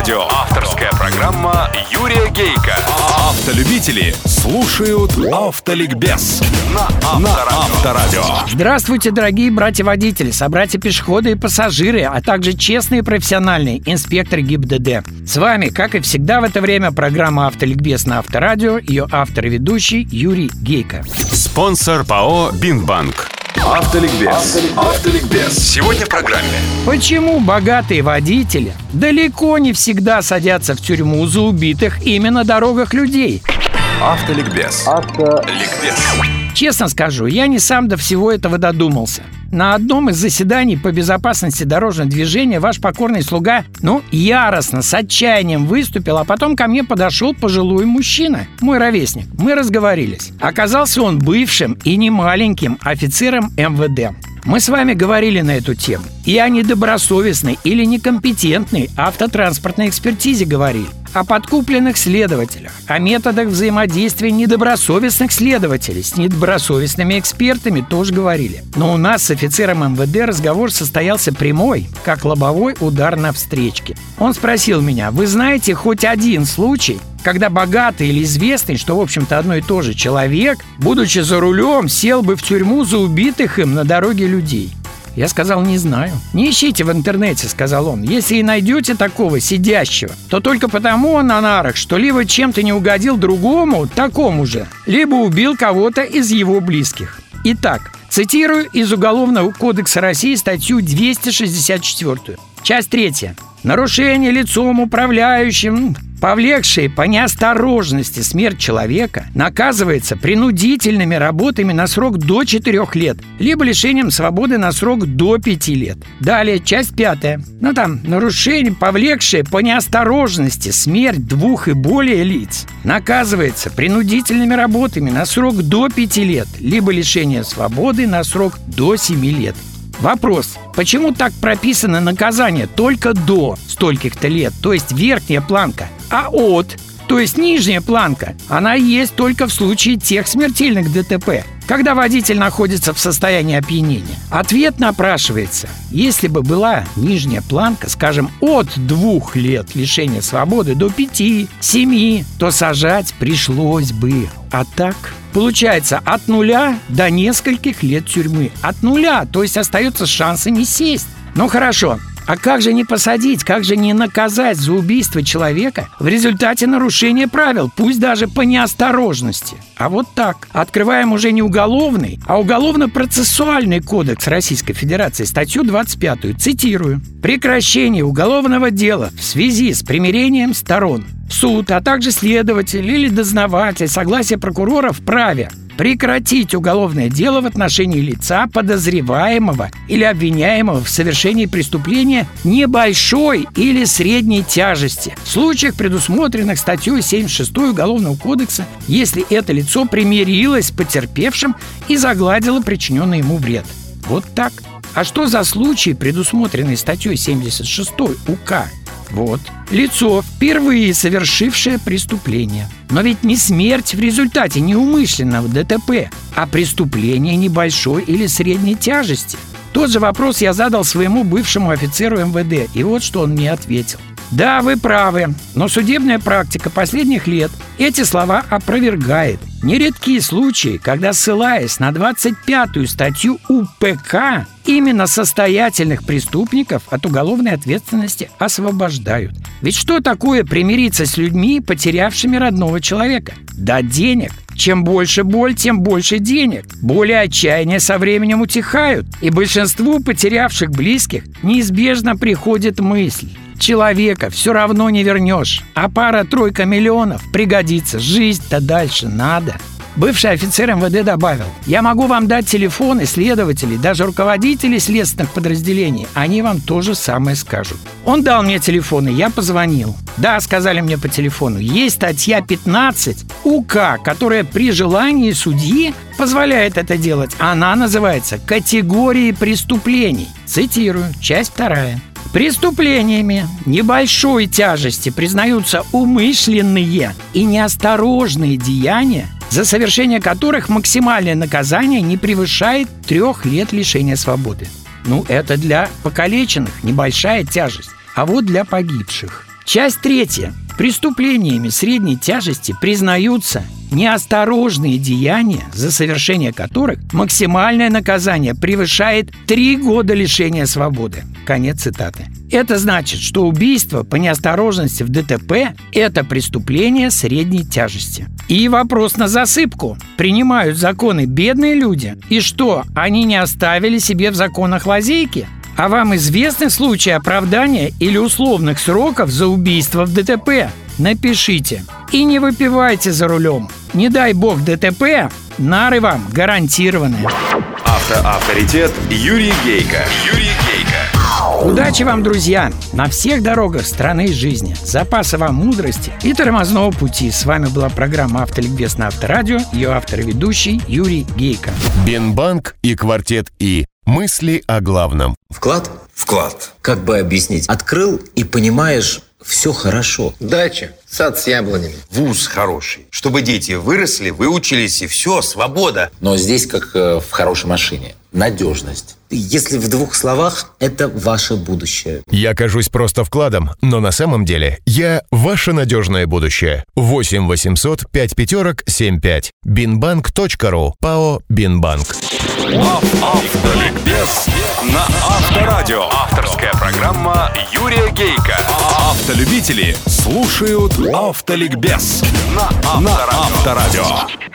Авторадио. Авторская программа Юрия Гейка. Автолюбители слушают Автоликбез на Авторадио. Здравствуйте, дорогие братья-водители, собратья-пешеходы и пассажиры, а также честные профессиональные инспекторы ГИБДД. С вами, как и всегда в это время, программа «Автоликбез» на Авторадио, ее автор и ведущий Юрий Гейко. Спонсор ПАО «Бинбанк». Автоликбез. Автоликбез. Сегодня в программе. Почему богатые водители далеко не всегда садятся в тюрьму за убитых именно дорогах людей? Автоликбез. Автоликбез. Честно скажу, я не сам до всего этого додумался. На одном из заседаний по безопасности дорожного движения ваш покорный слуга, ну, яростно, с отчаянием выступил, а потом ко мне подошел пожилой мужчина, мой ровесник. Мы разговорились. Оказался он бывшим и не маленьким офицером МВД. Мы с вами говорили на эту тему. И о недобросовестной или некомпетентной автотранспортной экспертизе говорили о подкупленных следователях, о методах взаимодействия недобросовестных следователей с недобросовестными экспертами тоже говорили. Но у нас с офицером МВД разговор состоялся прямой, как лобовой удар на встречке. Он спросил меня, вы знаете хоть один случай, когда богатый или известный, что, в общем-то, одно и то же человек, будучи за рулем, сел бы в тюрьму за убитых им на дороге людей. Я сказал, не знаю. Не ищите в интернете, сказал он. Если и найдете такого сидящего, то только потому он на нарах, что либо чем-то не угодил другому, такому же, либо убил кого-то из его близких. Итак, цитирую из Уголовного кодекса России статью 264. Часть третья. Нарушение лицом управляющим Повлекшие по неосторожности смерть человека наказывается принудительными работами на срок до 4 лет, либо лишением свободы на срок до 5 лет. Далее, часть пятая. Ну там, нарушение, повлекшее по неосторожности смерть двух и более лиц, наказывается принудительными работами на срок до 5 лет, либо лишение свободы на срок до 7 лет. Вопрос. Почему так прописано наказание только до стольких-то лет, то есть верхняя планка, а от, то есть нижняя планка, она есть только в случае тех смертельных ДТП, когда водитель находится в состоянии опьянения. Ответ напрашивается. Если бы была нижняя планка, скажем, от двух лет лишения свободы до пяти, семи, то сажать пришлось бы. А так Получается, от нуля до нескольких лет тюрьмы. От нуля, то есть остается шансы не сесть. Ну хорошо, а как же не посадить, как же не наказать за убийство человека в результате нарушения правил, пусть даже по неосторожности? А вот так. Открываем уже не уголовный, а уголовно-процессуальный кодекс Российской Федерации, статью 25, цитирую. «Прекращение уголовного дела в связи с примирением сторон суд, а также следователь или дознаватель согласие прокурора вправе прекратить уголовное дело в отношении лица, подозреваемого или обвиняемого в совершении преступления небольшой или средней тяжести в случаях, предусмотренных статьей 76 Уголовного кодекса, если это лицо примирилось с потерпевшим и загладило причиненный ему вред. Вот так. А что за случаи, предусмотренные статьей 76 УК? Вот. Лицо, впервые совершившее преступление. Но ведь не смерть в результате неумышленного ДТП, а преступление небольшой или средней тяжести. Тот же вопрос я задал своему бывшему офицеру МВД, и вот что он мне ответил. Да, вы правы, но судебная практика последних лет эти слова опровергает. Нередки случаи, когда, ссылаясь на 25-ю статью УПК, именно состоятельных преступников от уголовной ответственности освобождают. Ведь что такое примириться с людьми, потерявшими родного человека? Дать денег. Чем больше боль, тем больше денег. Боли отчаяния со временем утихают, и большинству потерявших близких неизбежно приходит мысль человека все равно не вернешь, а пара-тройка миллионов пригодится. Жизнь-то дальше надо. Бывший офицер МВД добавил, я могу вам дать телефоны следователей, даже руководителей следственных подразделений, они вам то же самое скажут. Он дал мне телефоны, я позвонил. Да, сказали мне по телефону, есть статья 15 УК, которая при желании судьи позволяет это делать. Она называется «Категории преступлений». Цитирую, часть вторая. Преступлениями небольшой тяжести признаются умышленные и неосторожные деяния, за совершение которых максимальное наказание не превышает трех лет лишения свободы. Ну, это для покалеченных небольшая тяжесть. А вот для погибших. Часть третья. Преступлениями средней тяжести признаются неосторожные деяния, за совершение которых максимальное наказание превышает три года лишения свободы. Конец цитаты. Это значит, что убийство по неосторожности в ДТП – это преступление средней тяжести. И вопрос на засыпку. Принимают законы бедные люди? И что, они не оставили себе в законах лазейки? А вам известны случаи оправдания или условных сроков за убийство в ДТП? Напишите. И не выпивайте за рулем. Не дай бог ДТП, нары вам гарантированные. Автоавторитет Юрий Гейка. Юрий Гейка. Удачи вам, друзья, на всех дорогах страны и жизни. Запаса вам мудрости и тормозного пути. С вами была программа «Автоликбез» на Авторадио. Ее автор и ведущий Юрий Гейка. Бенбанк и «Квартет И». Мысли о главном. Вклад? Вклад. Как бы объяснить? Открыл и понимаешь, все хорошо. Дача, сад с яблонями, вуз хороший. Чтобы дети выросли, выучились и все, свобода. Но здесь как э, в хорошей машине. Надежность. Если в двух словах, это ваше будущее. Я кажусь просто вкладом, но на самом деле я ваше надежное будущее. 8 800 5 пятерок 75. Бинбанк.ру. ПАО Бинбанк. Автоликбез Автолюбители слушают Автоликбез на Авторадио.